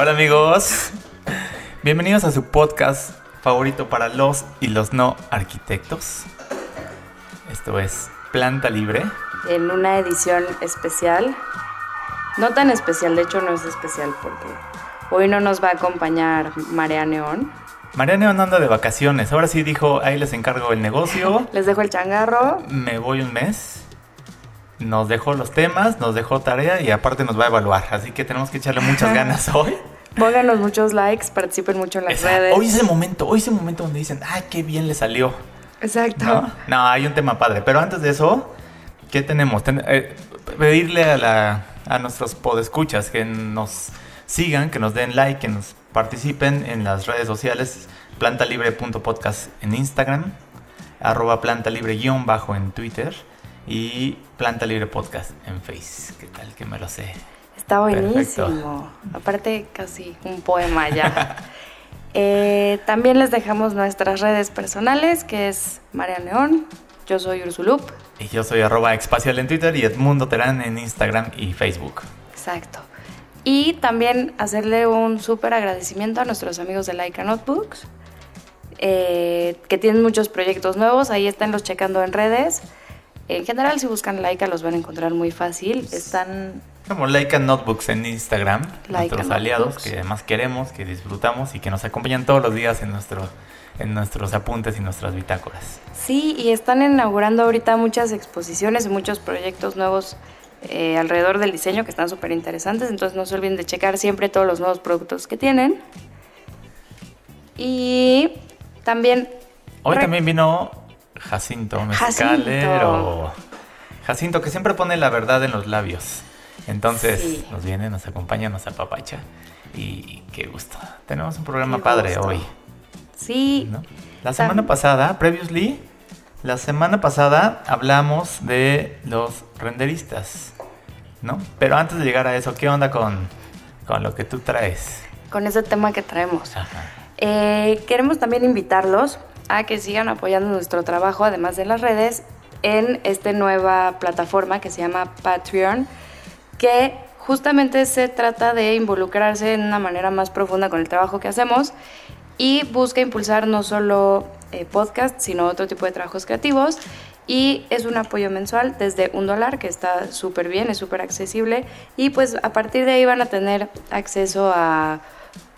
Hola amigos, bienvenidos a su podcast favorito para los y los no arquitectos. Esto es Planta Libre. En una edición especial, no tan especial, de hecho no es especial porque hoy no nos va a acompañar María Neón. María Neón anda de vacaciones, ahora sí dijo, ahí les encargo el negocio. Les dejo el changarro. Me voy un mes. Nos dejó los temas, nos dejó tarea y aparte nos va a evaluar. Así que tenemos que echarle muchas ganas hoy. Pónganos muchos likes, participen mucho en las redes. Hoy es el momento, hoy es el momento donde dicen, ay, qué bien le salió. Exacto. ¿No? No, hay un tema padre. Pero antes de eso, ¿qué tenemos? Ten- eh, pedirle a, la, a nuestros podescuchas que nos sigan, que nos den like, que nos participen en las redes sociales, plantalibre.podcast en Instagram, arroba plantalibre-bajo en Twitter y Planta Libre Podcast en Face. ¿Qué tal que me lo sé? Está Perfecto. buenísimo. Aparte, casi un poema ya. Eh, también les dejamos nuestras redes personales, que es María Neón, yo soy Ursulup. Y yo soy arroba espacial en Twitter y Edmundo Terán en Instagram y Facebook. Exacto. Y también hacerle un súper agradecimiento a nuestros amigos de Laika Notebooks, eh, que tienen muchos proyectos nuevos. Ahí están los checando en redes. En general, si buscan Laika, los van a encontrar muy fácil. Están Como Laika Notebooks en Instagram, Laika nuestros aliados Notebooks. que además queremos, que disfrutamos y que nos acompañan todos los días en, nuestro, en nuestros apuntes y nuestras bitácoras. Sí, y están inaugurando ahorita muchas exposiciones y muchos proyectos nuevos eh, alrededor del diseño que están súper interesantes. Entonces no se olviden de checar siempre todos los nuevos productos que tienen. Y también... Hoy también vino Jacinto Mezcaler Jacinto. o Jacinto que siempre pone la verdad en los labios. Entonces Sí. nos viene, nos acompaña, nos apapacha y qué gusto. Tenemos un programa Qué padre gusto. hoy. Sí, ¿no? La semana pasada, previously, la semana pasada hablamos de los renderistas, ¿no? Pero antes de llegar a eso, ¿qué onda con, con lo que tú traes? con ese tema que traemos. Ajá. Eh, queremos también invitarlos a que sigan apoyando nuestro trabajo, además de las redes, en esta nueva plataforma que se llama Patreon, que justamente se trata de involucrarse en una manera más profunda con el trabajo que hacemos y busca impulsar no solo eh, podcast, sino otro tipo de trabajos creativos. Y es un apoyo mensual desde un dólar, que está súper bien, es súper accesible. Y pues a partir de ahí van a tener acceso a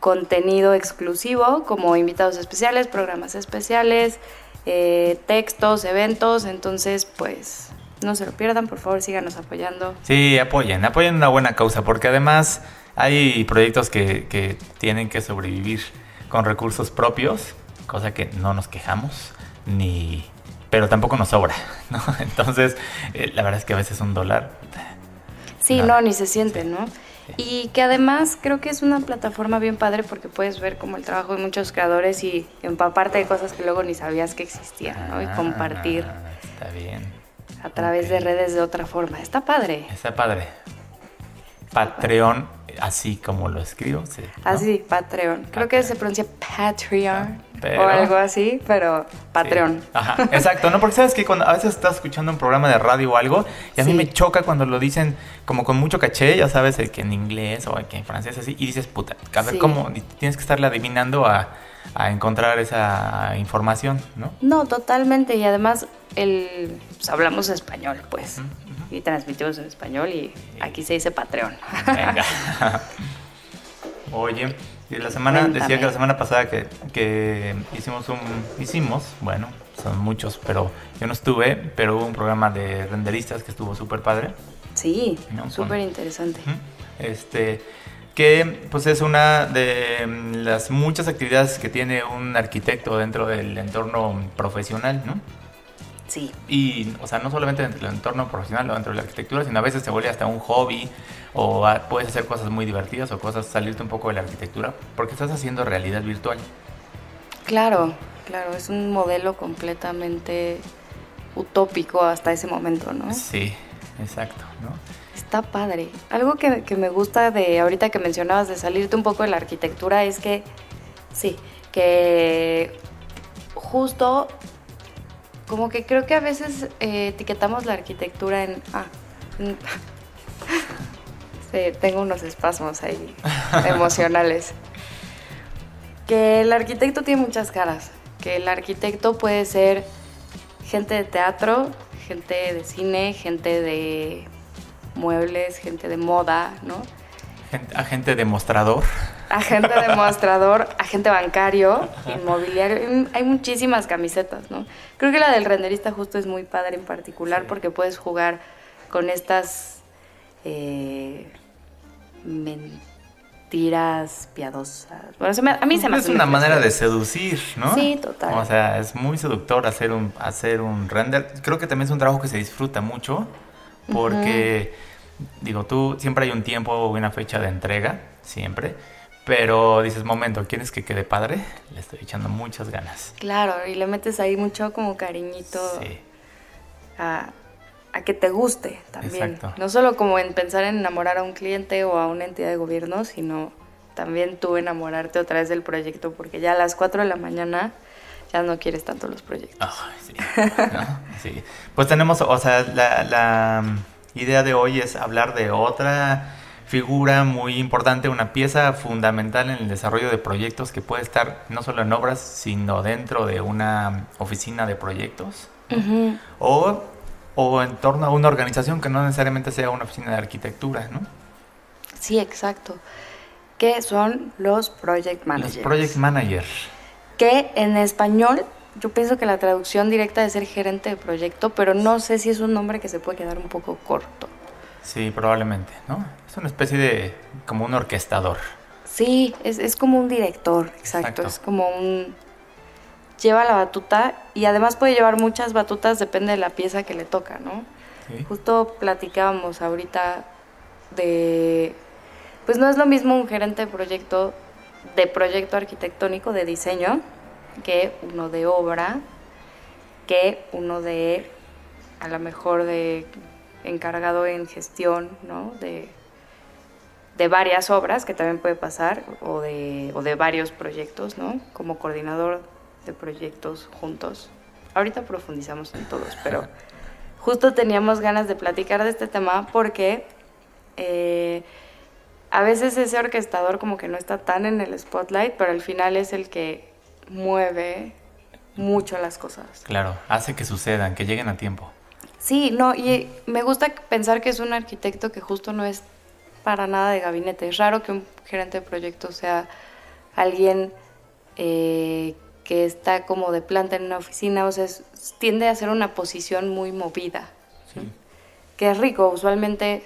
contenido exclusivo, como invitados especiales, programas especiales, eh, textos, eventos. Entonces, pues no se lo pierdan, por favor, síganos apoyando. Sí, apoyen, apoyen una buena causa, porque además hay proyectos que, que tienen que sobrevivir con recursos propios, cosa que no nos quejamos, ni pero tampoco nos sobra, ¿no? Entonces, eh, la verdad es que a veces un dólar Sí, no, ni se siente, ¿no? Y que además creo que es una plataforma bien padre porque puedes ver como el trabajo de muchos creadores y empaparte de cosas que luego ni sabías que existían, ¿no? Y Ah, compartir Está bien. a través de redes de otra forma. Está padre. Está padre. Patreon, así como lo escribo. sí, ¿no? Así, Patreon. Creo que se pronuncia Patreon Pero- o algo así, pero Patreon. Sí. Ajá, exacto, ¿no? Porque sabes que cuando a veces estás escuchando un programa de radio o algo, y a mí me choca cuando lo dicen como con mucho caché, ya sabes, el que en inglés o el que en francés así, y dices, puta, a ver cómo, tienes que estarle adivinando a, a encontrar esa información, ¿no? No, totalmente. Y además, el, pues, hablamos español, pues. Y transmitimos en español y aquí se dice Patreon. Venga. Oye, y la semana, decía que la semana pasada que, que hicimos un, hicimos, bueno, son muchos, pero yo no estuve, pero hubo un programa de renderistas que estuvo súper padre. Sí, No, súper interesante. Este, que pues es una de las muchas actividades que tiene un arquitecto dentro del entorno profesional, ¿no? Sí. Y, o sea, no solamente dentro del entorno profesional o dentro de la arquitectura, sino a veces se vuelve hasta un hobby o a- puedes hacer cosas muy divertidas o cosas salirte un poco de la arquitectura porque estás haciendo realidad virtual. Claro, claro, es un modelo completamente utópico hasta ese momento, ¿no? Sí, exacto, ¿no? Está padre. Algo que, que me gusta de ahorita que mencionabas de salirte un poco de la arquitectura es que, sí, que justo como que creo que a veces eh, etiquetamos la arquitectura en... Ah, sí, tengo unos espasmos ahí emocionales. Que el arquitecto tiene muchas caras. Que el arquitecto puede ser gente de teatro, gente de cine, gente de muebles, gente de moda, ¿no? Gen- Agente demostrador. Agente demostrador, agente bancario, inmobiliario. Hay muchísimas camisetas, ¿no? Creo que la del renderista justo es muy padre en particular porque puedes jugar con estas eh, mentiras piadosas. Bueno, se me- a mí se me es hace una muy manera de seducir, ¿no? Sí, total. O sea, es muy seductor hacer un, hacer un render. Creo que también es un trabajo que se disfruta mucho porque, digo, tú siempre hay un tiempo o una fecha de entrega, siempre. Pero dices, momento, ¿quieres que quede padre? Le estoy echando muchas ganas. Claro, y le metes ahí mucho como cariñito Sí, a, a que te guste también. Exacto. No solo como en pensar en enamorar a un cliente o a una entidad de gobierno, sino también tú enamorarte otra vez del proyecto, porque ya a las 4 de la mañana ya no quieres tanto los proyectos. Ay, sí. ¿no? Sí. Pues tenemos, o sea, la, la idea de hoy es hablar de otra figura muy importante, una pieza fundamental en el desarrollo de proyectos que puede estar no solo en obras, sino dentro de una oficina de proyectos o, o en torno a una organización que no necesariamente sea una oficina de arquitectura, ¿no? Sí, exacto. Que son los project managers. Los project manager. Que en español yo pienso que la traducción directa es ser gerente de proyecto, pero no sé si es un nombre que se puede quedar un poco corto. Sí, probablemente, ¿no? Es una especie de, como un orquestador. Sí, es, es como un director, exacto. Exacto. Es como un... Lleva la batuta y además puede llevar muchas batutas, depende de la pieza que le toca, ¿no? ¿sí? Justo platicábamos ahorita de... Pues no es lo mismo un gerente de proyecto, de proyecto arquitectónico, de diseño, que uno de obra, que uno de, a lo mejor, de encargado en gestión, ¿no? De, de varias obras, que también puede pasar, o de, o de varios proyectos, ¿no? Como coordinador de proyectos juntos. Ahorita profundizamos en todos, pero justo teníamos ganas de platicar de este tema porque eh, a veces ese orquestador como que no está tan en el spotlight, pero al final es el que mueve mucho las cosas. Claro, hace que sucedan, que lleguen a tiempo. Sí, no, y me gusta pensar que es un arquitecto que justo no es para nada de gabinete. Es raro que un gerente de proyecto sea alguien eh, que está como de planta en una oficina, o sea, es- tiende a ser una posición muy movida, Sí. que es rico, usualmente...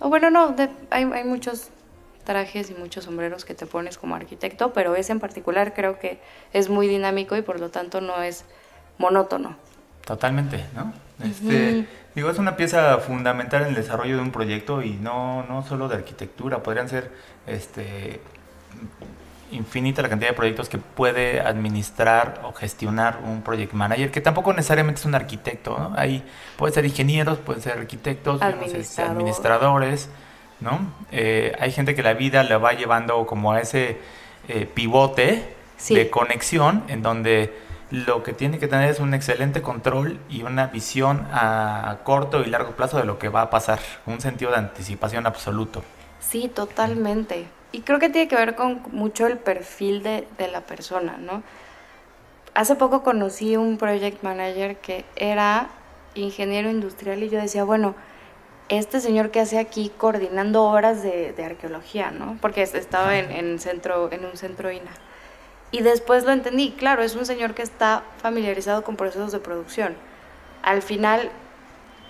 O bueno, no, de- hay, hay muchos trajes y muchos sombreros que te pones como arquitecto, pero ese en particular creo que es muy dinámico y por lo tanto no es monótono. Totalmente, ¿no? Este, Digo, es una pieza fundamental en el desarrollo de un proyecto y no, no solo de arquitectura, podrían ser este, infinita la cantidad de proyectos que puede administrar o gestionar un project manager, que tampoco necesariamente es un arquitecto, ¿no? Hay, puede ser ingenieros, pueden ser arquitectos, no sé, Administrador. administradores, ¿no? Eh, hay gente que la vida la va llevando como a ese eh, pivote Sí. de conexión en donde lo que tiene que tener es un excelente control y una visión a corto y largo plazo de lo que va a pasar, un sentido de anticipación absoluto. Sí, totalmente. Y creo que tiene que ver con mucho el perfil de, de la persona, ¿no? Hace poco conocí un project manager que era ingeniero industrial y yo decía, bueno, este señor que hace aquí coordinando obras de, de arqueología, ¿no? Porque es- estaba en, en centro, en un centro INA. Y después lo entendí, claro, es un señor que está familiarizado con procesos de producción. Al final,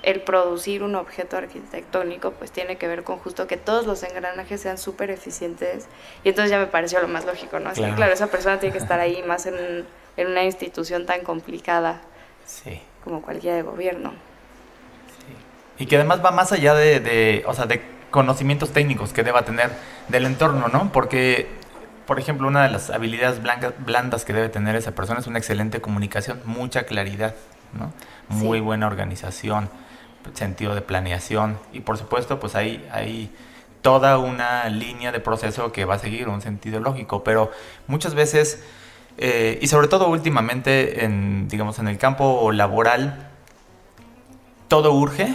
el producir un objeto arquitectónico pues tiene que ver con justo que todos los engranajes sean súper eficientes y entonces ya me pareció lo más lógico, ¿no? Así que, Claro. claro, esa persona tiene que estar ahí más en, un- en una institución tan complicada Sí. como cualquiera de gobierno. Y que además va más allá de, de, o sea, de conocimientos técnicos que deba tener del entorno, ¿no? Porque, por ejemplo, una de las habilidades blancas, blandas que debe tener esa persona es una excelente comunicación, mucha claridad, ¿no? Muy Sí. buena organización, sentido de planeación y por supuesto, pues hay, hay toda una línea de proceso que va a seguir un sentido lógico, pero muchas veces, eh, y sobre todo últimamente, en, digamos, en el campo laboral, todo urge,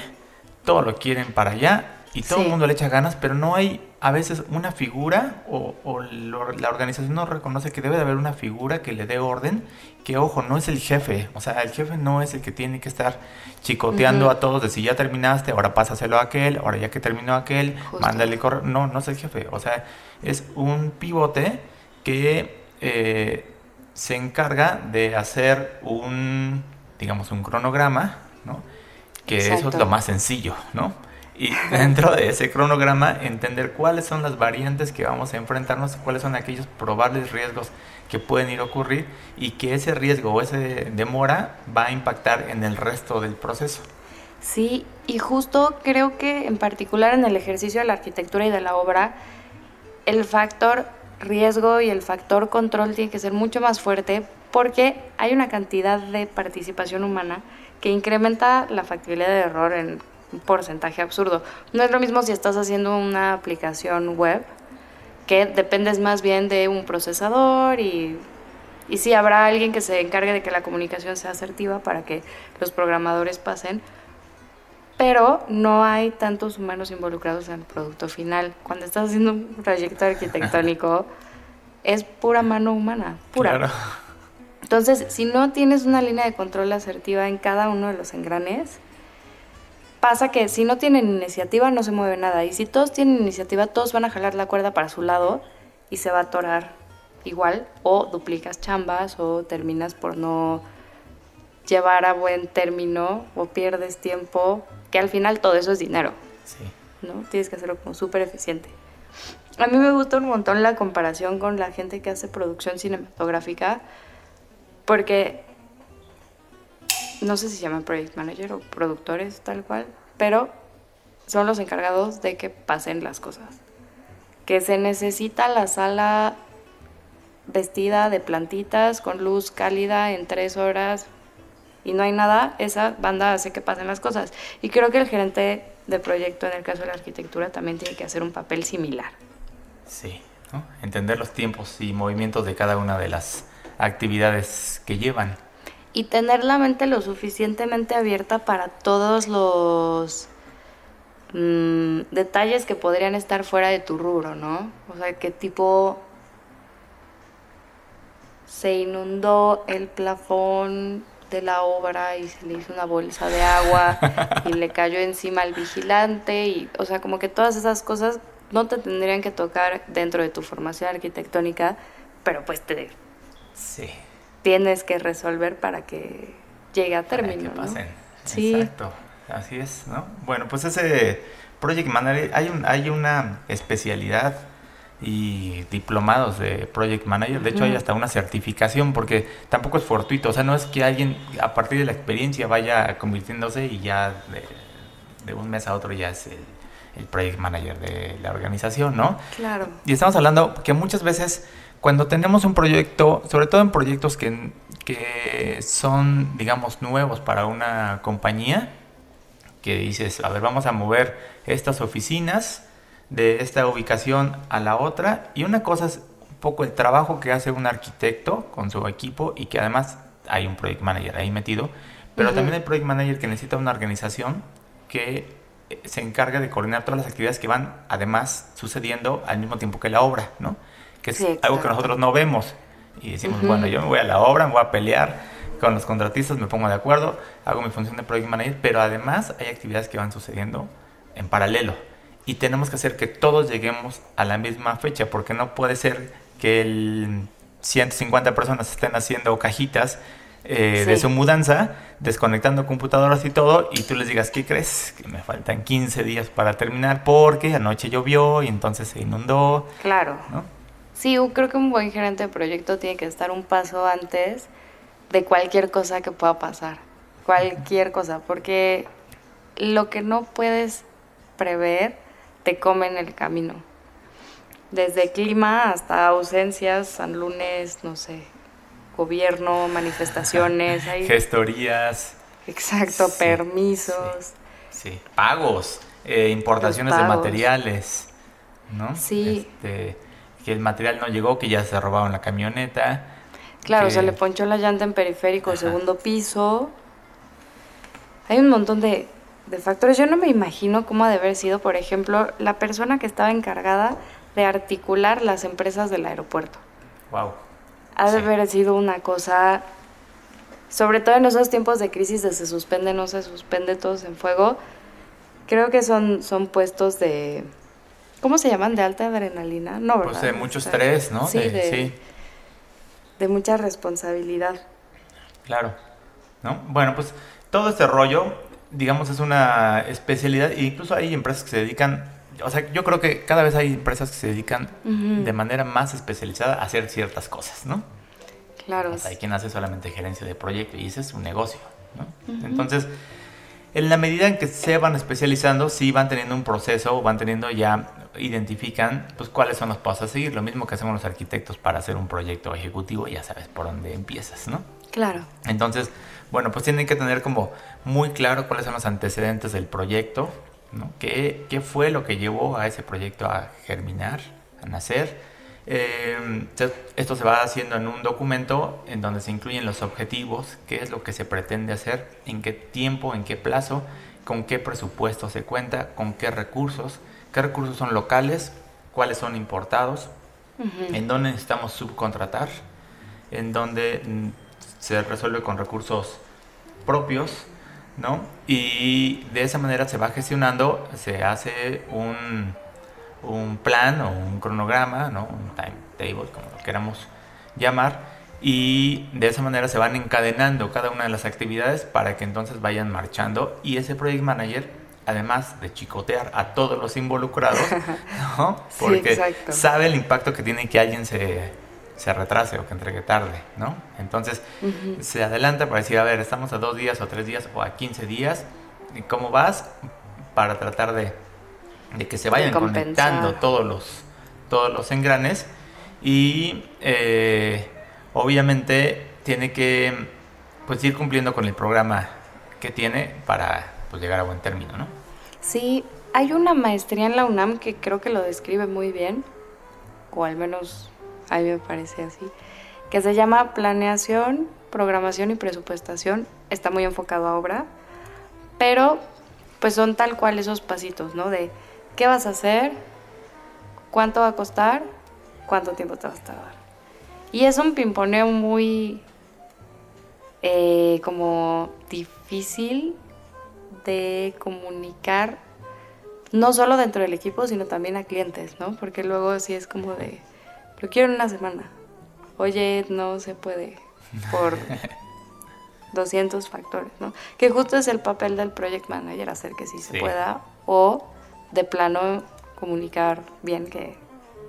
todo lo quieren para allá y todo Sí. el mundo le echa ganas, pero no hay a veces una figura o, o lo- la organización no reconoce que debe de haber una figura que le dé orden, que ojo, no es el jefe, o sea, el jefe no es el que tiene que estar chicoteando a todos de si ya terminaste, ahora pásaselo a aquel, ahora ya que terminó aquel, Justo. mándale correo, no, no es el jefe, o sea, es un pivote que eh, se encarga de hacer un, digamos, un cronograma, ¿no? que eso es lo más sencillo, ¿no? Y dentro de ese cronograma entender cuáles son las variantes que vamos a enfrentarnos, cuáles son aquellos probables riesgos que pueden ir a ocurrir y que ese riesgo o esa demora va a impactar en el resto del proceso. Sí, y justo creo que en particular en el ejercicio de la arquitectura y de la obra, el factor riesgo y el factor control tiene que ser mucho más fuerte porque hay una cantidad de participación humana que incrementa la factibilidad de error en porcentaje absurdo. No es lo mismo si estás haciendo una aplicación web, que dependes más bien de un procesador y, y sí habrá alguien que se encargue de que la comunicación sea asertiva para que los programadores pasen, pero no hay tantos humanos involucrados en el producto final. Cuando estás haciendo un proyecto arquitectónico, es pura mano humana, pura. Claro. Entonces, si no tienes una línea de control asertiva en cada uno de los engranes, pasa que si no tienen iniciativa no se mueve nada. Y si todos tienen iniciativa, todos van a jalar la cuerda para su lado y se va a atorar igual. O duplicas chambas o terminas por no llevar a buen término o pierdes tiempo, que al final todo eso es dinero. Sí. ¿no? Tienes que hacerlo como súper eficiente. A mí me gusta un montón la comparación con la gente que hace producción cinematográfica, porque no sé si se llaman project manager o productores tal cual, pero son los encargados de que pasen las cosas. Que se necesita la sala vestida de plantitas con luz cálida en tres horas y no hay nada, esa banda hace que pasen las cosas. Y creo que el gerente de proyecto, en el caso de la arquitectura, también tiene que hacer un papel similar. Sí, ¿no? entender los tiempos y movimientos de cada una de las actividades que llevan. Y tener la mente lo suficientemente abierta para todos los mm, detalles que podrían estar fuera de tu rubro, ¿no? O sea, qué tipo se inundó el plafón de la obra y se le hizo una bolsa de agua y le cayó encima al vigilante y o sea como que todas esas cosas no te tendrían que tocar dentro de tu formación arquitectónica pero pues te Sí. Tienes que resolver para que llegue a para término ¿no? Sí. Exacto. Así es, ¿no? Bueno, pues ese Project Manager, hay, un, hay una especialidad y diplomados de Project Manager. De hecho, hay hasta una certificación porque tampoco es fortuito. O sea, no es que alguien a partir de la experiencia vaya convirtiéndose y ya de, de un mes a otro ya es el, el Project Manager de la organización, ¿no? claro Y estamos hablando que muchas veces cuando tenemos un proyecto, sobre todo en proyectos que, que son, digamos, nuevos para una compañía, que dices, a ver, vamos a mover estas oficinas de esta ubicación a la otra. Y una cosa es un poco el trabajo que hace un arquitecto con su equipo y que además hay un project manager ahí metido. Pero Ujú. también hay project manager que necesita una organización que eh, se encarga de coordinar todas las actividades que van además sucediendo al mismo tiempo que la obra, ¿no? Que es Sí, algo que nosotros no vemos. Y decimos, Ujú. bueno, yo me voy a la obra, me voy a pelear con los contratistas, me pongo de acuerdo, hago mi función de project manager, pero además hay actividades que van sucediendo en paralelo. Y tenemos que hacer que todos lleguemos a la misma fecha, porque no puede ser que el 150 personas estén haciendo cajitas eh, de Sí. su mudanza, desconectando computadoras y todo, y tú les digas, ¿qué crees? Que me faltan 15 días para terminar porque anoche llovió y entonces se inundó, claro ¿no? Sí, yo creo que un buen gerente de proyecto tiene que estar un paso antes de cualquier cosa que pueda pasar. cualquier cosa, porque lo que no puedes prever te come en el camino. Desde clima hasta ausencias, San Lunes, no sé, gobierno, manifestaciones. Gestorías. Exacto, permisos. Sí, pagos, eh, importaciones de materiales, ¿no? Sí. Este, que el material no llegó, que ya se robaron la camioneta. Claro, se le ponchó la llanta en periférico, segundo piso. Hay un montón de, de factores. Yo no me imagino cómo ha de haber sido, por ejemplo, la persona que estaba encargada de articular las empresas del aeropuerto. Wow. Ha de haber sido una cosa, sobre todo en esos tiempos de crisis de se suspende, no se suspende, todos en fuego. Creo que son, son puestos de, ¿cómo se llaman? De alta adrenalina, no, Pues de mucho estrés, ¿no? Sí, de, de mucha responsabilidad. Claro. ¿No? Bueno, pues todo este rollo, digamos, es una especialidad e incluso hay empresas que se dedican, o sea, yo creo que cada vez hay empresas que se dedican de manera más especializada a hacer ciertas cosas, ¿no? Claro. hay quien hace solamente gerencia de proyecto y ese es un negocio, ¿no? Entonces, en la medida en que se van especializando, sí van teniendo un proceso, van teniendo ya, identifican pues cuáles son los pasos a seguir. Lo mismo que hacemos los arquitectos para hacer un proyecto ejecutivo, ya sabes por dónde empiezas, ¿no? Claro. Entonces, bueno, pues tienen que tener como muy claro cuáles son los antecedentes del proyecto, ¿no? ¿Qué, qué fue lo que llevó a ese proyecto a germinar, a nacer? Eh, esto se va haciendo en un documento en donde se incluyen los objetivos, qué es lo que se pretende hacer, en qué tiempo, en qué plazo, con qué presupuesto se cuenta, con qué recursos, qué recursos son locales, cuáles son importados, en dónde necesitamos subcontratar, en dónde mm, se resuelve con recursos propios, ¿no? Y de esa manera se va gestionando, se hace un un plan o un cronograma, ¿no? un timetable, como lo queramos llamar, y de esa manera se van encadenando cada una de las actividades para que entonces vayan marchando y ese project manager, además de chicotear a todos los involucrados, ¿no? porque sabe el impacto que tiene que alguien se, se retrase o que entregue tarde, ¿no? Entonces se adelanta para decir, a ver, estamos a dos días o tres días o a 15 días, ¿y cómo vas? Para tratar de de que se vayan conectando todos los, todos los engranes y eh, obviamente tiene que pues ir cumpliendo con el programa que tiene para pues, llegar a buen término, ¿no? Sí, hay una maestría en la UNAM que creo que lo describe muy bien, o al menos a mí me parece así, que se llama Planeación, Programación y Presupuestación. Está muy enfocado a obra, pero pues son tal cual esos pasitos, ¿no? De ¿Qué vas a hacer? ¿Cuánto va a costar? ¿Cuánto tiempo te vas a tardar? Y es un pimponeo muy eh, como difícil de comunicar, no solo dentro del equipo, sino también a clientes, ¿no? Porque luego sí es como de, lo quiero en una semana. Oye, no se puede por 200 factores, ¿no? Que justo es el papel del project manager, hacer que sí se pueda o de plano comunicar bien qué,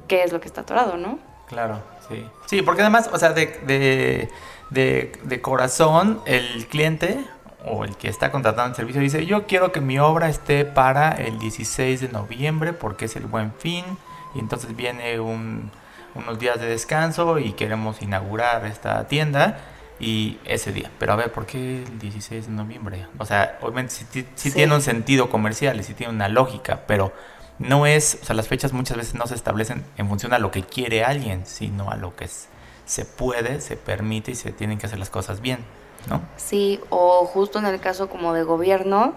qué es lo que está atorado, ¿no? Claro, sí. Sí, porque además, o sea, de, de, de, corazón, el cliente o el que está contratando el servicio dice, yo quiero que mi obra esté para el 16 de noviembre porque es el buen fin y entonces viene un, unos días de descanso y queremos inaugurar esta tienda y ese día. Pero a ver, ¿por qué el 16 de noviembre? O sea, obviamente sí, tiene un sentido comercial y sí tiene una lógica, pero no es, o sea, las fechas muchas veces no se establecen en función a lo que quiere alguien, sino a lo que se puede, se permite y se tienen que hacer las cosas bien, ¿no? Sí, o justo en el caso como de gobierno,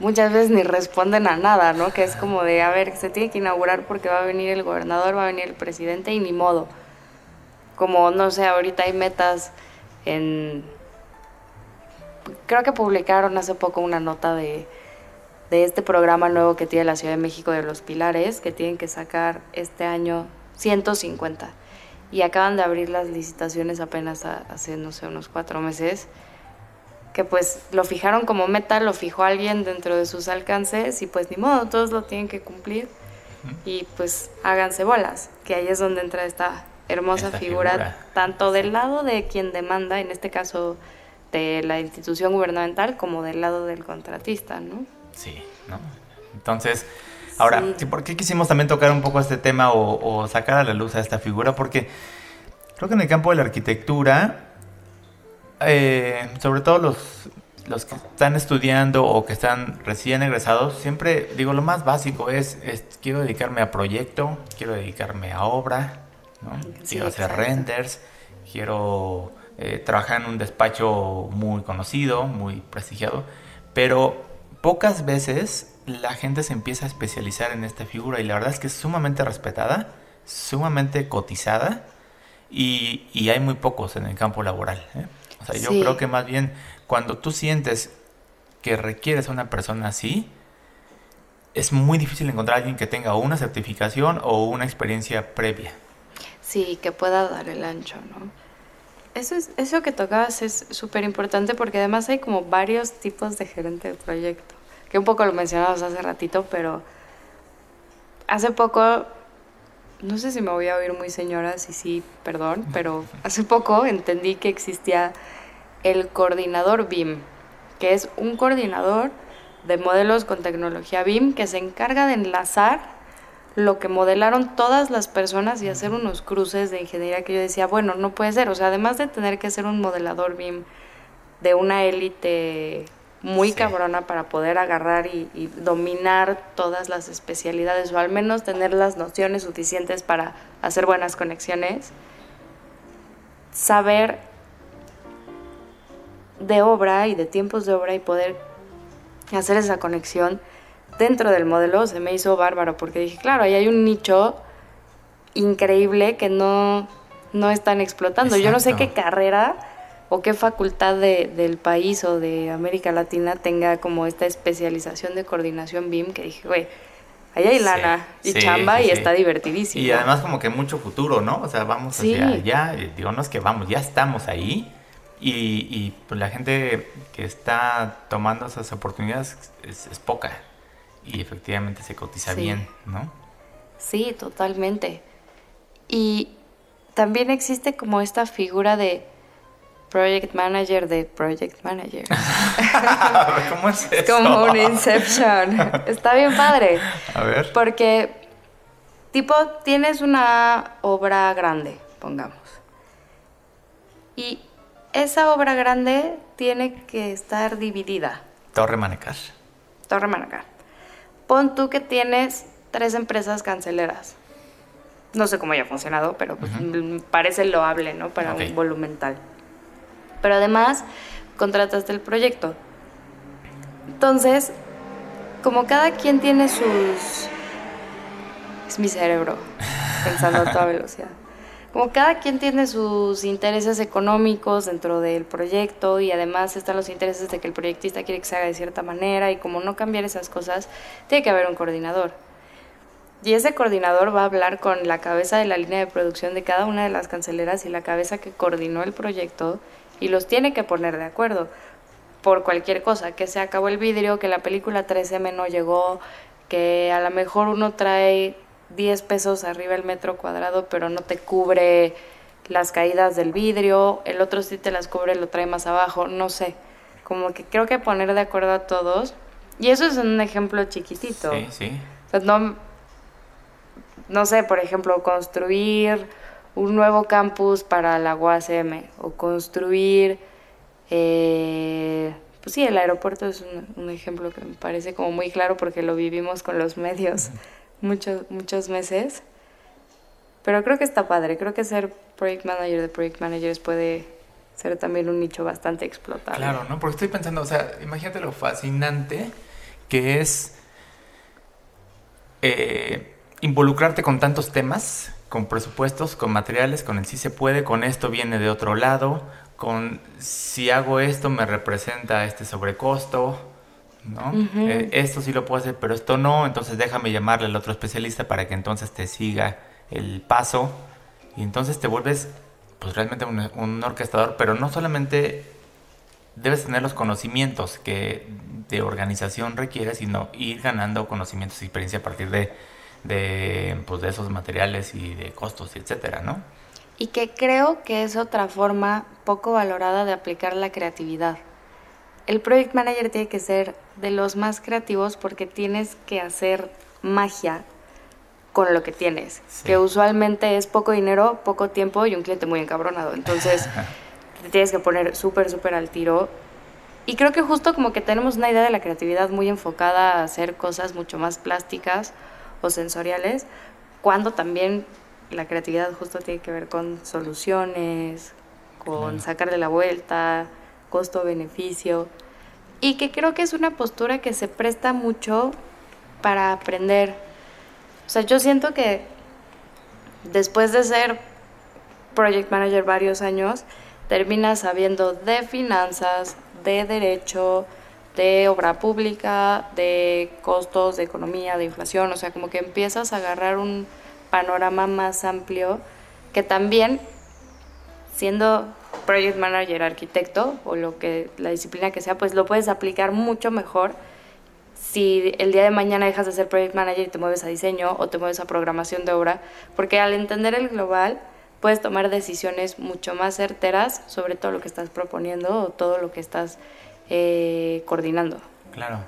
muchas veces ni responden a nada, ¿no? Que es como de, a ver, se tiene que inaugurar porque va a venir el gobernador, va a venir el presidente y ni modo. Como, no sé, ahorita hay metas en... Creo que publicaron hace poco una nota de, de este programa nuevo que tiene la Ciudad de México de los Pilares, que tienen que sacar este año 150. Y acaban de abrir las licitaciones apenas hace, no sé, unos cuatro meses que pues lo fijaron como meta, lo fijó alguien dentro de sus alcances y pues ni modo, todos lo tienen que cumplir y pues háganse bolas, que ahí es donde entra esta hermosa figura, tanto del lado de quien demanda, en este caso de la institución gubernamental como del lado del contratista, ¿no? Sí, ¿no? Entonces, ahora, ¿por qué quisimos también tocar un poco este tema o, sacar a la luz a esta figura? Porque creo que en el campo de la arquitectura, eh, sobre todo los, los que están estudiando o que están recién egresados, siempre digo, lo más básico es, quiero dedicarme a proyecto, quiero dedicarme a obra, ¿no? quiero hacer renders, quiero eh, trabajar en un despacho muy conocido, muy prestigiado, pero pocas veces la gente se empieza a especializar en esta figura y la verdad es que es sumamente respetada, sumamente cotizada y, y hay muy pocos en el campo laboral. ¿eh? O sea, yo creo que más bien cuando tú sientes que requieres a una persona así, es muy difícil encontrar a alguien que tenga una certificación o una experiencia previa. Sí, que pueda dar el ancho, ¿no? Eso, es, eso que tocabas es súper importante porque además hay como varios tipos de gerente de proyecto, que un poco lo mencionabas hace ratito, pero hace poco, no sé si me voy a oír muy señora, sí, sí, perdón, pero hace poco entendí que existía el coordinador BIM, que es un coordinador de modelos con tecnología BIM que se encarga de enlazar lo que modelaron todas las personas y hacer unos cruces de ingeniería que yo decía, bueno, no puede ser, o sea, además de tener que ser un modelador BIM de una élite muy cabrona para poder agarrar y, y, dominar todas las especialidades o al menos tener las nociones suficientes para hacer buenas conexiones, saber de obra y de tiempos de obra y poder hacer esa conexión dentro del modelo se me hizo bárbaro porque dije, claro, ahí hay un nicho increíble que no, no están explotando. Yo no sé qué carrera o qué facultad de, del país o de América Latina tenga como esta especialización de coordinación BIM que dije, güey, ahí hay lana y chamba y está divertidísimo. Y además como que mucho futuro, ¿no? O sea, vamos hacia allá, digo, no es que vamos, ya estamos ahí y, pues la gente que está tomando esas oportunidades es, poca y efectivamente se cotiza bien, ¿no? Sí, totalmente. Y también existe como esta figura de project manager de project manager. ¿Cómo es eso? Como un Inception. Está bien padre. A ver. Porque, tipo, tienes una obra grande, pongamos. Y esa obra grande tiene que estar dividida. Torre Manecar. Torre Manecar. Pon tú que tienes tres empresas canceleras. No sé cómo haya funcionado, pero pues, parece loable, ¿no? Para un volumental. Pero además, contrataste el proyecto. Entonces, como cada quien tiene sus... Es mi cerebro, pensando a toda velocidad como cada quien tiene sus intereses económicos dentro del proyecto y además están los intereses de que el proyectista quiere que se haga de cierta manera y como no cambiar esas cosas, tiene que haber un coordinador. Y ese coordinador va a hablar con la cabeza de la línea de producción de cada una de las canceleras y la cabeza que coordinó el proyecto y los tiene que poner de acuerdo por cualquier cosa, que se acabó el vidrio, que la película 3M no llegó, que a lo mejor uno trae 10 pesos arriba el metro cuadrado, pero no te cubre las caídas del vidrio, el otro sí te las cubre, lo trae más abajo, no sé. Como que creo que poner de acuerdo a todos. Y eso es un ejemplo chiquitito. Sí, sí. no, no sé, por ejemplo, construir un nuevo campus para la UACM o construir, eh, pues sí, el aeropuerto es un, ejemplo que me parece como muy claro porque lo vivimos con los medios muchos, muchos meses. Pero creo que está padre. Creo que ser project manager de project managers puede ser también un nicho bastante explotable. Claro, ¿no? Porque estoy pensando, o sea, imagínate lo fascinante que es eh, involucrarte con tantos temas, con presupuestos, con materiales, con el sí se puede, con esto viene de otro lado, con si hago esto me representa este sobrecosto, ¿no? Eh, esto sí lo puedo hacer, pero esto no, entonces déjame llamarle al otro especialista para que entonces te siga el paso y entonces te vuelves pues realmente un, orquestador, pero no solamente debes tener los conocimientos que de organización requiere, sino ir ganando conocimientos y experiencia a partir de, de, pues, de esos materiales y de costos, etcétera, ¿no? y que creo que es otra forma poco valorada de aplicar la creatividad. El project manager tiene que ser de los más creativos porque tienes que hacer magia con lo que tienes, que usualmente es poco dinero, poco tiempo y un cliente muy encabronado. Entonces, te tienes que poner súper, súper al tiro. Y creo que justo como que tenemos una idea de la creatividad muy enfocada a hacer cosas mucho más plásticas o sensoriales, cuando también la creatividad justo tiene que ver con soluciones, con sacarle la vuelta, costo-beneficio, y que creo que es una postura que se presta mucho para aprender. O sea, yo siento que después de ser project manager varios años, terminas sabiendo de finanzas, de derecho, de obra pública, de costos, de economía, de inflación, o sea, como que empiezas a agarrar un panorama más amplio que también siendo project manager, arquitecto o lo que la disciplina que sea, pues lo puedes aplicar mucho mejor si el día de mañana dejas de ser project manager y te mueves a diseño o te mueves a programación de obra, porque al entender el global puedes tomar decisiones mucho más certeras sobre todo lo que estás proponiendo o todo lo que estás eh, coordinando. Claro,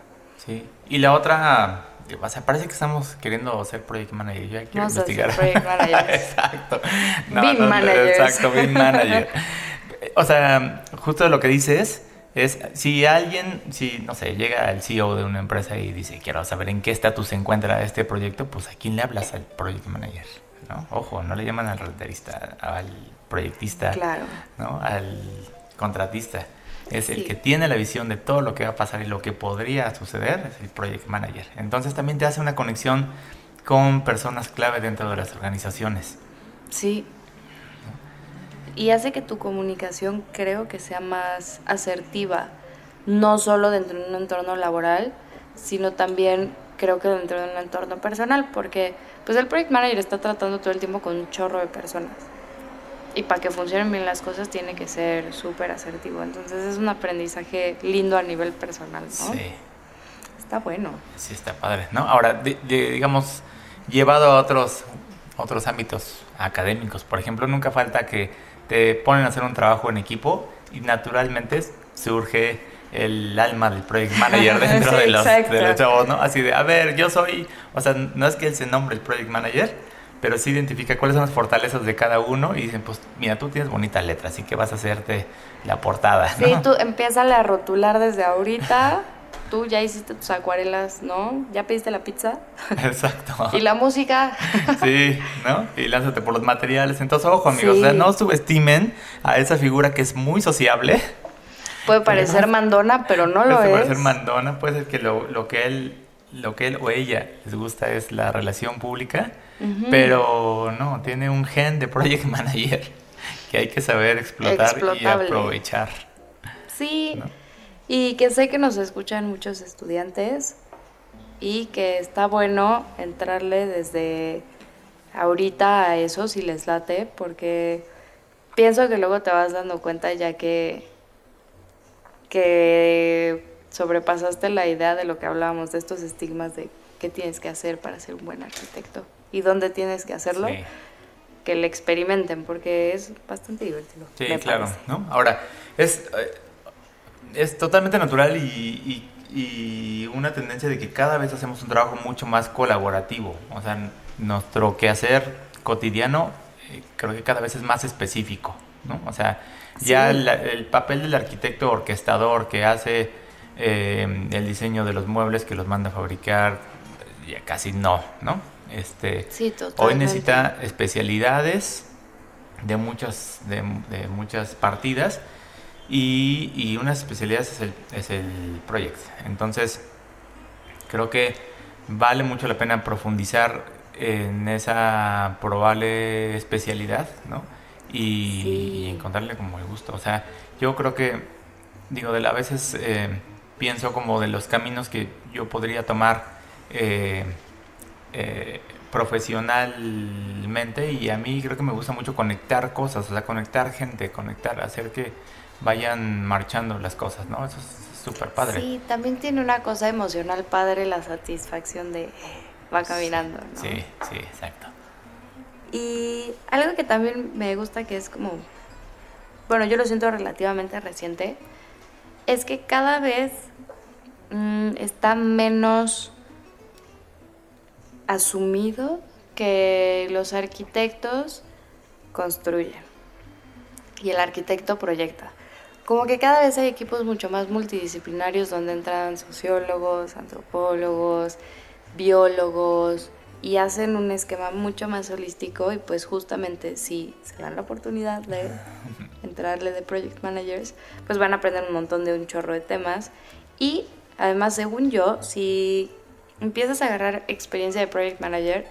sí. Y la otra, o sea, parece que estamos queriendo ser project manager. Yo quiero investigar. project manager. exacto. No, manager. Exacto, BIM manager. o sea, justo lo que dices es, si alguien, si, no sé, llega el CEO de una empresa y dice, quiero saber en qué estatus se encuentra este proyecto, pues ¿a quién le hablas al project manager? ¿no? Ojo, no le llaman al renterista, al proyectista, ¿no? al contratista. Es el que tiene la visión de todo lo que va a pasar y lo que podría suceder, es el project manager. Entonces también te hace una conexión con personas clave dentro de las organizaciones. Sí. Y hace que tu comunicación creo que sea más asertiva, no solo dentro de un entorno laboral, sino también creo que dentro de un entorno personal, porque pues el project manager está tratando todo el tiempo con un chorro de personas. Y para que funcionen bien las cosas tiene que ser súper asertivo. Entonces es un aprendizaje lindo a nivel personal, ¿no? Sí. Está bueno. Sí, está padre, ¿no? Ahora, digamos, llevado a otros, otros ámbitos académicos, por ejemplo, nunca falta que te ponen a hacer un trabajo en equipo y naturalmente surge el alma del project manager dentro de, los, de, los, chavos, ¿no? Así de, a ver, yo soy, o sea, no es que él se nombre el project manager, pero sí identifica cuáles son las fortalezas de cada uno y dicen, pues mira, tú tienes bonita letra, así que vas a hacerte la portada. ¿no? Sí, tú empiezas a rotular desde ahorita. Tú ya hiciste tus acuarelas, ¿no? ¿Ya pediste la pizza? Exacto. ¿Y la música? sí, ¿no? Y lánzate por los materiales. Entonces, ojo, amigos, o sea, no subestimen a esa figura que es muy sociable Puede parecer mandona, pero no lo puede es. Puede parecer mandona, puede ser que lo, lo, que él lo que él o ella les gusta es la relación pública, pero no, tiene un gen de project manager que hay que saber explotar y aprovechar. Sí, y que sé que nos escuchan muchos estudiantes y que está bueno entrarle desde ahorita a eso si les late, porque pienso que luego te vas dando cuenta ya que que sobrepasaste la idea de lo que hablábamos, de estos estigmas de qué tienes que hacer para ser un buen arquitecto y dónde tienes que hacerlo, que le experimenten, porque es bastante divertido. Sí, claro, ¿no? Ahora, es, eh, es totalmente natural y, y, una tendencia de que cada vez hacemos un trabajo mucho más colaborativo, o sea, nuestro quehacer cotidiano eh, creo que cada vez es más específico, ¿no? O sea, ya el papel del arquitecto orquestador que hace eh, el diseño de los muebles, que los manda a fabricar, ya casi no, ¿no? Este, hoy necesita especialidades de muchas, de, muchas partidas y, y unas especialidades es el, es el project. Entonces, creo que vale mucho la pena profundizar en esa probable especialidad, ¿no? y, encontrarle como el gusto. O sea, yo creo que, digo, de a veces eh, pienso como de los caminos que yo podría tomar eh, eh, profesionalmente y a mí creo que me gusta mucho conectar cosas, o sea, conectar gente, conectar, hacer que vayan marchando las cosas, ¿no? Eso es súper padre. Sí, también tiene una cosa emocional padre la satisfacción de va caminando, ¿no? Sí, sí, exacto. Y algo que también me gusta que es como, bueno, yo lo siento relativamente reciente, es que cada vez mm, está menos asumido que los arquitectos construyen y el arquitecto proyecta. Como que cada vez hay equipos mucho más multidisciplinarios donde entran sociólogos, antropólogos, biólogos y hacen un esquema mucho más holístico y pues justamente si se dan la oportunidad de entrarle de project managers, pues van a aprender un montón de un chorro de temas y además según yo, si empiezas a agarrar experiencia de project manager,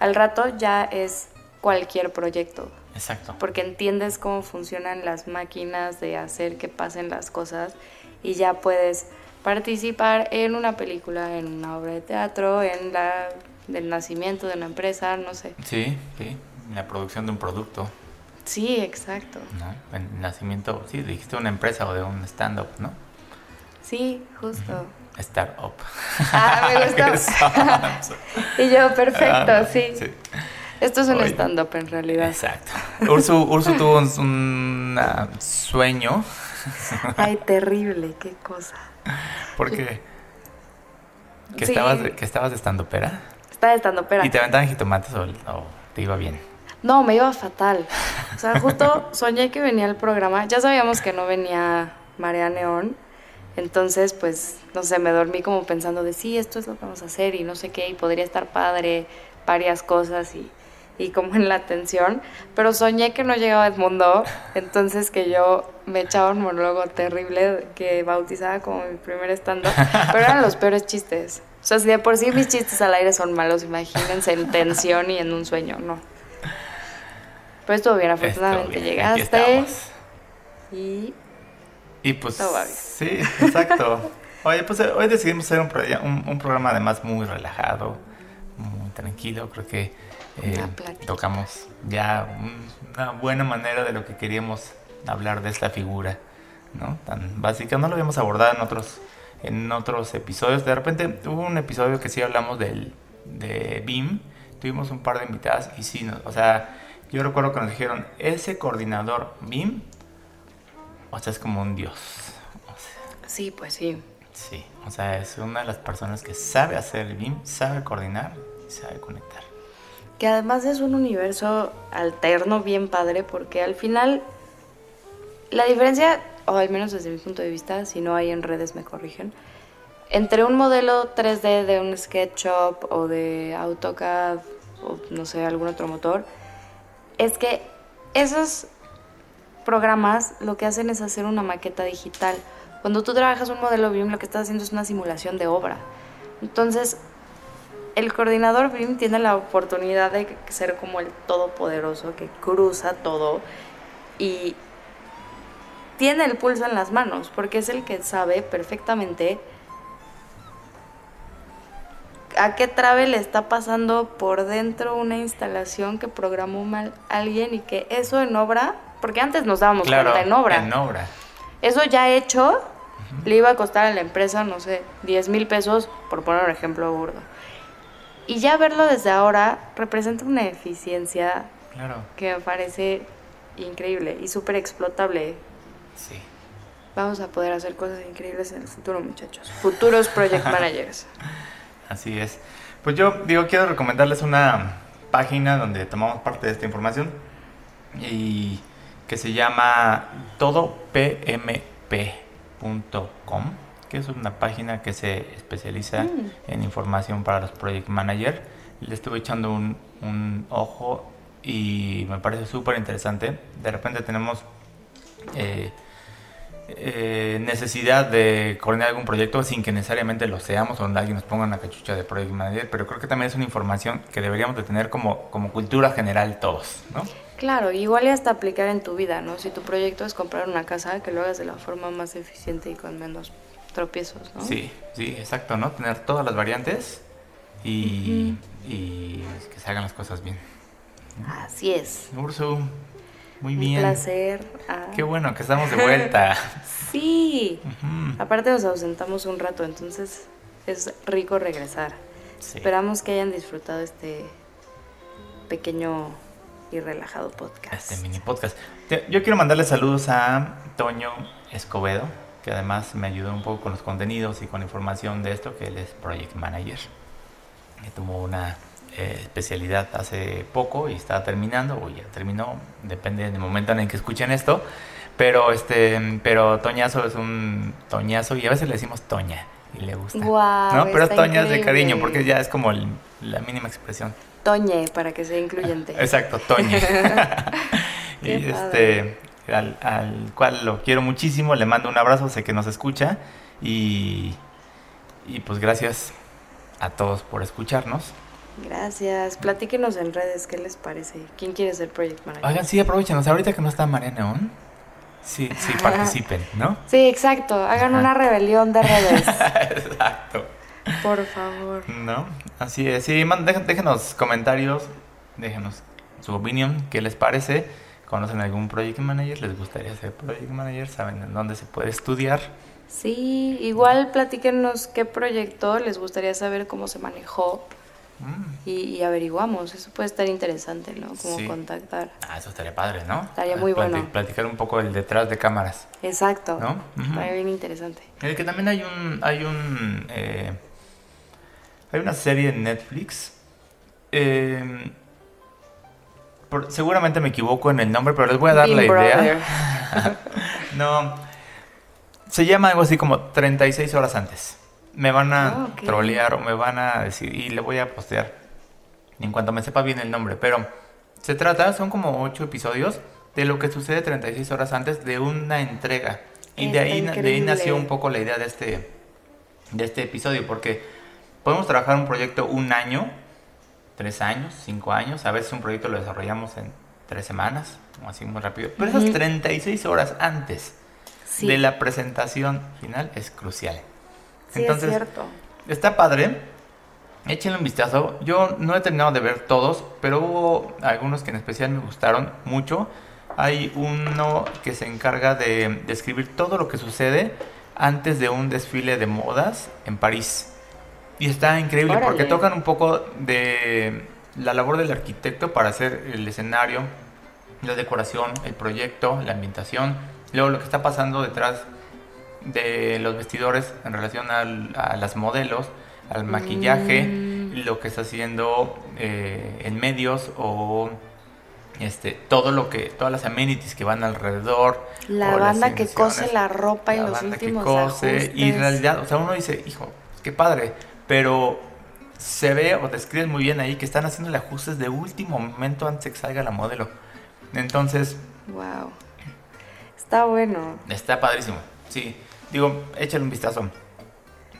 al rato ya es cualquier proyecto. Exacto. Porque entiendes cómo funcionan las máquinas de hacer que pasen las cosas y ya puedes participar en una película, en una obra de teatro, en la del nacimiento de una empresa, no sé. Sí, sí, en la producción de un producto. Sí, exacto. ¿no? En el nacimiento, sí, dijiste una empresa o de un stand-up, ¿no? Sí, justo. Startup. Ah, me gustó. y yo, perfecto, Ah, sí. sí. Esto es un stand-up en realidad. Exacto. Ursu, Ursu tuvo un, un, ah, sueño Ay, terrible, qué cosa. porque que Sí. estabas que estabas de estando pera Está de stand-upera. y te aventaban jitomates o, o te iba bien. No, me iba fatal. O sea, justo soñé que venía el programa. Ya sabíamos que no venía Marea Neón. Entonces, pues, no sé, me dormí como pensando de sí, esto es lo que vamos a hacer y no sé qué, y podría estar padre, varias cosas y, y como en la atención. Pero soñé que no llegaba Edmundo, entonces que yo me echaba un monólogo terrible que bautizaba como mi primer stand-up. Pero eran los peores chistes. O sea, si de por sí mis chistes al aire son malos, imagínense en tensión y en un sueño, no. Pero estuvo bien, afortunadamente bien, llegaste y Y pues sí, exacto. Oye, pues eh, hoy decidimos hacer un, pro- un, un programa además muy relajado, muy tranquilo. Creo que eh, tocamos ya un- una buena manera de lo que queríamos hablar de esta figura, ¿no? Tan básica. No lo habíamos abordado en otros en otros episodios. De repente hubo un episodio que sí hablamos del de BIM. Tuvimos un par de invitadas y sí, no- o sea, yo recuerdo que nos dijeron ese coordinador BIM o sea, es como un dios. O sea, sí, pues sí. sí, o sea, es una de las personas que sabe hacer el BIM, sabe coordinar y sabe conectar. Que además es un universo alterno bien padre porque al final la diferencia, o al menos desde mi punto de vista, si no hay en redes me corrigen, entre un modelo 3D de un SketchUp o de AutoCAD o no sé, algún otro motor, es que esos programas lo que hacen es hacer una maqueta digital. Cuando tú trabajas un modelo BIM, lo que estás haciendo es una simulación de obra. Entonces, el coordinador BIM tiene la oportunidad de ser como el todopoderoso que cruza todo y tiene el pulso en las manos, porque es el que sabe perfectamente a qué trave le está pasando por dentro una instalación que programó mal alguien y que eso en obra, porque antes nos dábamos cuenta en obra. En obra. Eso ya hecho le iba a costar a la empresa, no sé, 10 mil pesos, por poner un ejemplo burdo. Y ya verlo desde ahora representa una eficiencia Claro, que me parece increíble y súper explotable. sí. Vamos a poder hacer cosas increíbles en el futuro, muchachos. Futuros project managers. Así es. Pues yo digo, quiero recomendarles una página donde tomamos parte de esta información y que se llama todopmp.com, que es una página que se especializa Mm. en información para los project manager. Le estuve echando un, un ojo y me parece súper interesante. De repente tenemos eh, eh, necesidad de coordinar algún proyecto sin que necesariamente lo seamos o alguien nos ponga una cachucha de project manager, pero creo que también es una información que deberíamos de tener como, como cultura general todos, ¿no? Claro, igual y hasta aplicar en tu vida, ¿no? Si tu proyecto es comprar una casa, que lo hagas de la forma más eficiente y con menos tropiezos, ¿no? Sí, sí, exacto, ¿no? Tener todas las variantes y, y que se hagan las cosas bien. Así es. Ursu, muy Un bien. placer. Ah, Qué bueno que estamos de vuelta. Sí. Aparte nos ausentamos un rato, entonces es rico regresar. Sí. Esperamos que hayan disfrutado este pequeño y relajado podcast. Este mini podcast. Yo quiero mandarle saludos a Toño Escobedo, que además me ayudó un poco con los contenidos y con información de esto, que él es Project Manager. Que tomó una eh, especialidad hace poco y está terminando, o ya terminó, depende del momento en el que escuchen esto. Pero este, pero Toñazo es un Toñazo y a veces le decimos Toña y le gusta. ¿no? Pero Toña es de cariño porque ya es como el- la mínima expresión. Toñe, para que sea incluyente. Exacto, Toña. y este, al, al cual lo quiero muchísimo, le mando un abrazo, sé que nos escucha y, y pues gracias a todos por escucharnos. Gracias. Platíquenos en redes qué les parece. ¿Quién quiere ser Project Manager? Oigan, sí, aprovechenos, ahorita que no está María Neón, sí, sí participen, ¿no? Sí, exacto. Hagan Ajá. una rebelión de redes. Exacto. Por favor. ¿No? Así es, sí, man- déjenos comentarios, déjenos su opinión, qué les parece. ¿Conocen algún project manager? ¿Les gustaría ser project manager? ¿Saben en dónde se puede estudiar? Sí, igual platíquenos qué proyecto les gustaría saber cómo se manejó Mm. y, y averiguamos. Eso puede estar interesante, ¿no? Como Sí. contactar. Ah, eso estaría padre, ¿no? Estaría muy Plati- bueno. Platicar un poco el detrás de cámaras, Exacto. ¿no? Ujú. Estaría bien interesante. El que también hay un, hay un, eh, hay una serie en Netflix. eh, por- seguramente me equivoco en el nombre, pero les voy a dar Big la idea. No. Se llama algo así como 36 horas antes. Me van a ok. trolear o me van a decir y le voy a postear en cuanto me sepa bien el nombre. Pero se trata, son como 8 episodios de lo que sucede 36 horas antes de una entrega. Y de ahí, de ahí nació un poco la idea de este, de este episodio. Porque podemos trabajar un proyecto un año, tres años, cinco años. A veces un proyecto lo desarrollamos en tres semanas, o así muy rápido. Pero esas Ujú. 36 horas antes Sí, de la presentación final es crucial. Sí Entonces, es cierto. está padre. Échenle un vistazo. Yo no he terminado de ver todos, pero hubo algunos que en especial me gustaron mucho. Hay uno que se encarga de describir todo lo que sucede antes de un desfile de modas en París. Y está increíble porque tocan un poco de la labor del arquitecto para hacer el escenario, la decoración, el proyecto, la ambientación, luego lo que está pasando detrás de los vestidores en relación al- a las modelos, al maquillaje, Mm. lo que está haciendo eh, en medios o este todo lo que todas las amenities que van alrededor La banda que cose la ropa y la los banda que últimos cose, y en realidad o sea uno dice hijo qué padre pero se ve o describen muy bien ahí que están haciendo ajustes de último momento antes de que salga la modelo entonces Wow. Está bueno. Está padrísimo. Sí. Digo, échale un vistazo.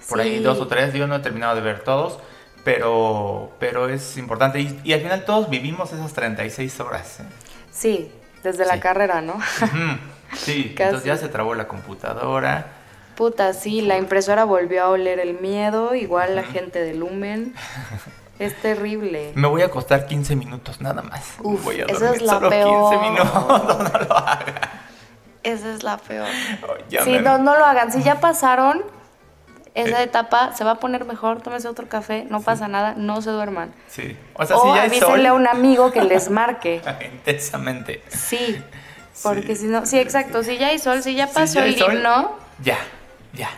Por ahí dos o tres. Yo no he terminado de ver todos. Pero, pero es importante. Y, y al final todos vivimos esas 36 horas. ¿eh? Sí, desde la carrera, ¿no? Sí. Casi. Entonces ya se trabó la computadora. Puta, sí, la impresora volvió a oler el miedo, igual la gente de Lumen. Es terrible. Me voy a acostar 15 minutos nada más. Uf, voy a esa dormir es la solo peor. 15 minutos. No lo haga. Esa es la peor. Ya Sí, no, no lo hagan. Si ya pasaron esa etapa, se va a poner mejor, tómese otro café, no pasa nada, no se duerman. Sí. O sea, o si ya avísenle a un amigo que les marque. Intensamente. Sí, porque Sí. si no, sí, exacto, si ya hay sol, si ya Si pasó ya el sol, himno, Ya. Ya.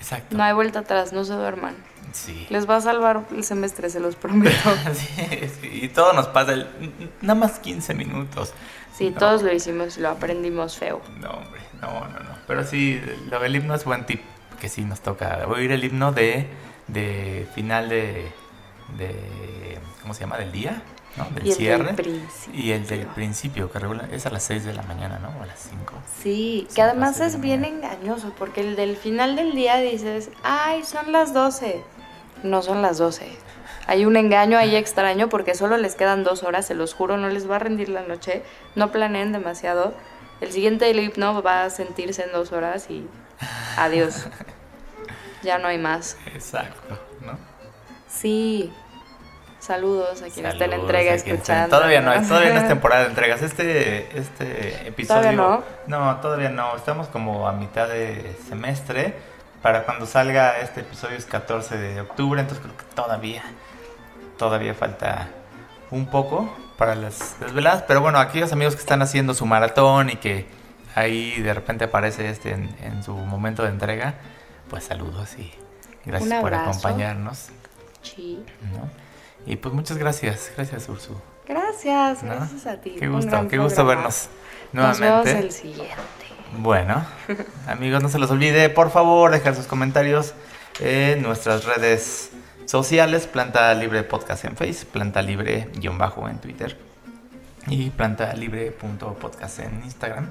Exacto. no hay vuelta atrás, no se duerman. Sí. Les va a salvar el semestre, se los prometo. Sí, sí, y todo nos pasa el, nada más 15 minutos. Sí, No, todos lo hicimos, lo aprendimos feo. No, hombre, no, no, no. Pero sí, lo del himno es buen tip, que sí nos toca oír el himno de, de final de, de, ¿cómo se llama? Del día, ¿no? Del Y el del cierre. principio. Y el del principio, que regula, es a las 6 de la mañana, ¿no? O a las 5. Sí, que además es bien engañoso, porque el del final del día dices, ay, son las 12. No son las 12. Hay un engaño ahí extraño porque solo les quedan dos horas, se los juro, no les va a rendir la noche, no planeen demasiado. El siguiente hipno va a sentirse en dos horas y adiós. ya no hay más. Exacto, ¿no? Sí. Saludos a quienes en Saludos entrega escuchando. Todavía no, es- todavía no es temporada de entregas. Este, este episodio. ¿Todavía no? todavía no. Estamos como a mitad de semestre. Para cuando salga este episodio es 14 de octubre. Entonces creo que todavía, todavía falta un poco. para las desveladas. Pero bueno, aquellos amigos que están haciendo su maratón y que ahí de repente aparece este en, su momento de entrega, pues saludos y gracias por acompañarnos. Sí. Y pues muchas gracias, gracias Ursu. Gracias, gracias a ti. Qué gusto, qué gusto vernos nuevamente. Nos vemos el siguiente. Bueno, amigos, no se los olvide, por favor, dejar sus comentarios en nuestras redes sociales, Planta Libre Podcast en Facebook, Planta Libre guion bajo en Twitter y Planta Libre punto podcast en Instagram.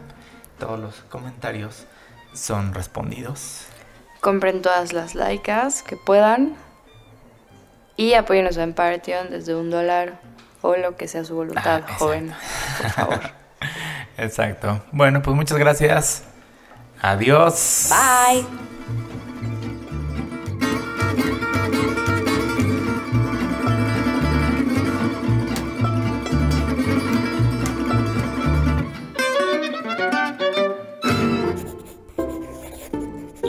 Todos los comentarios son respondidos. Compren todas las laicas que puedan y apóyenos en Patreon desde un dólar o lo que sea su voluntad, ah, joven, por favor. exacto. Bueno, pues muchas gracias. Adiós. Bye.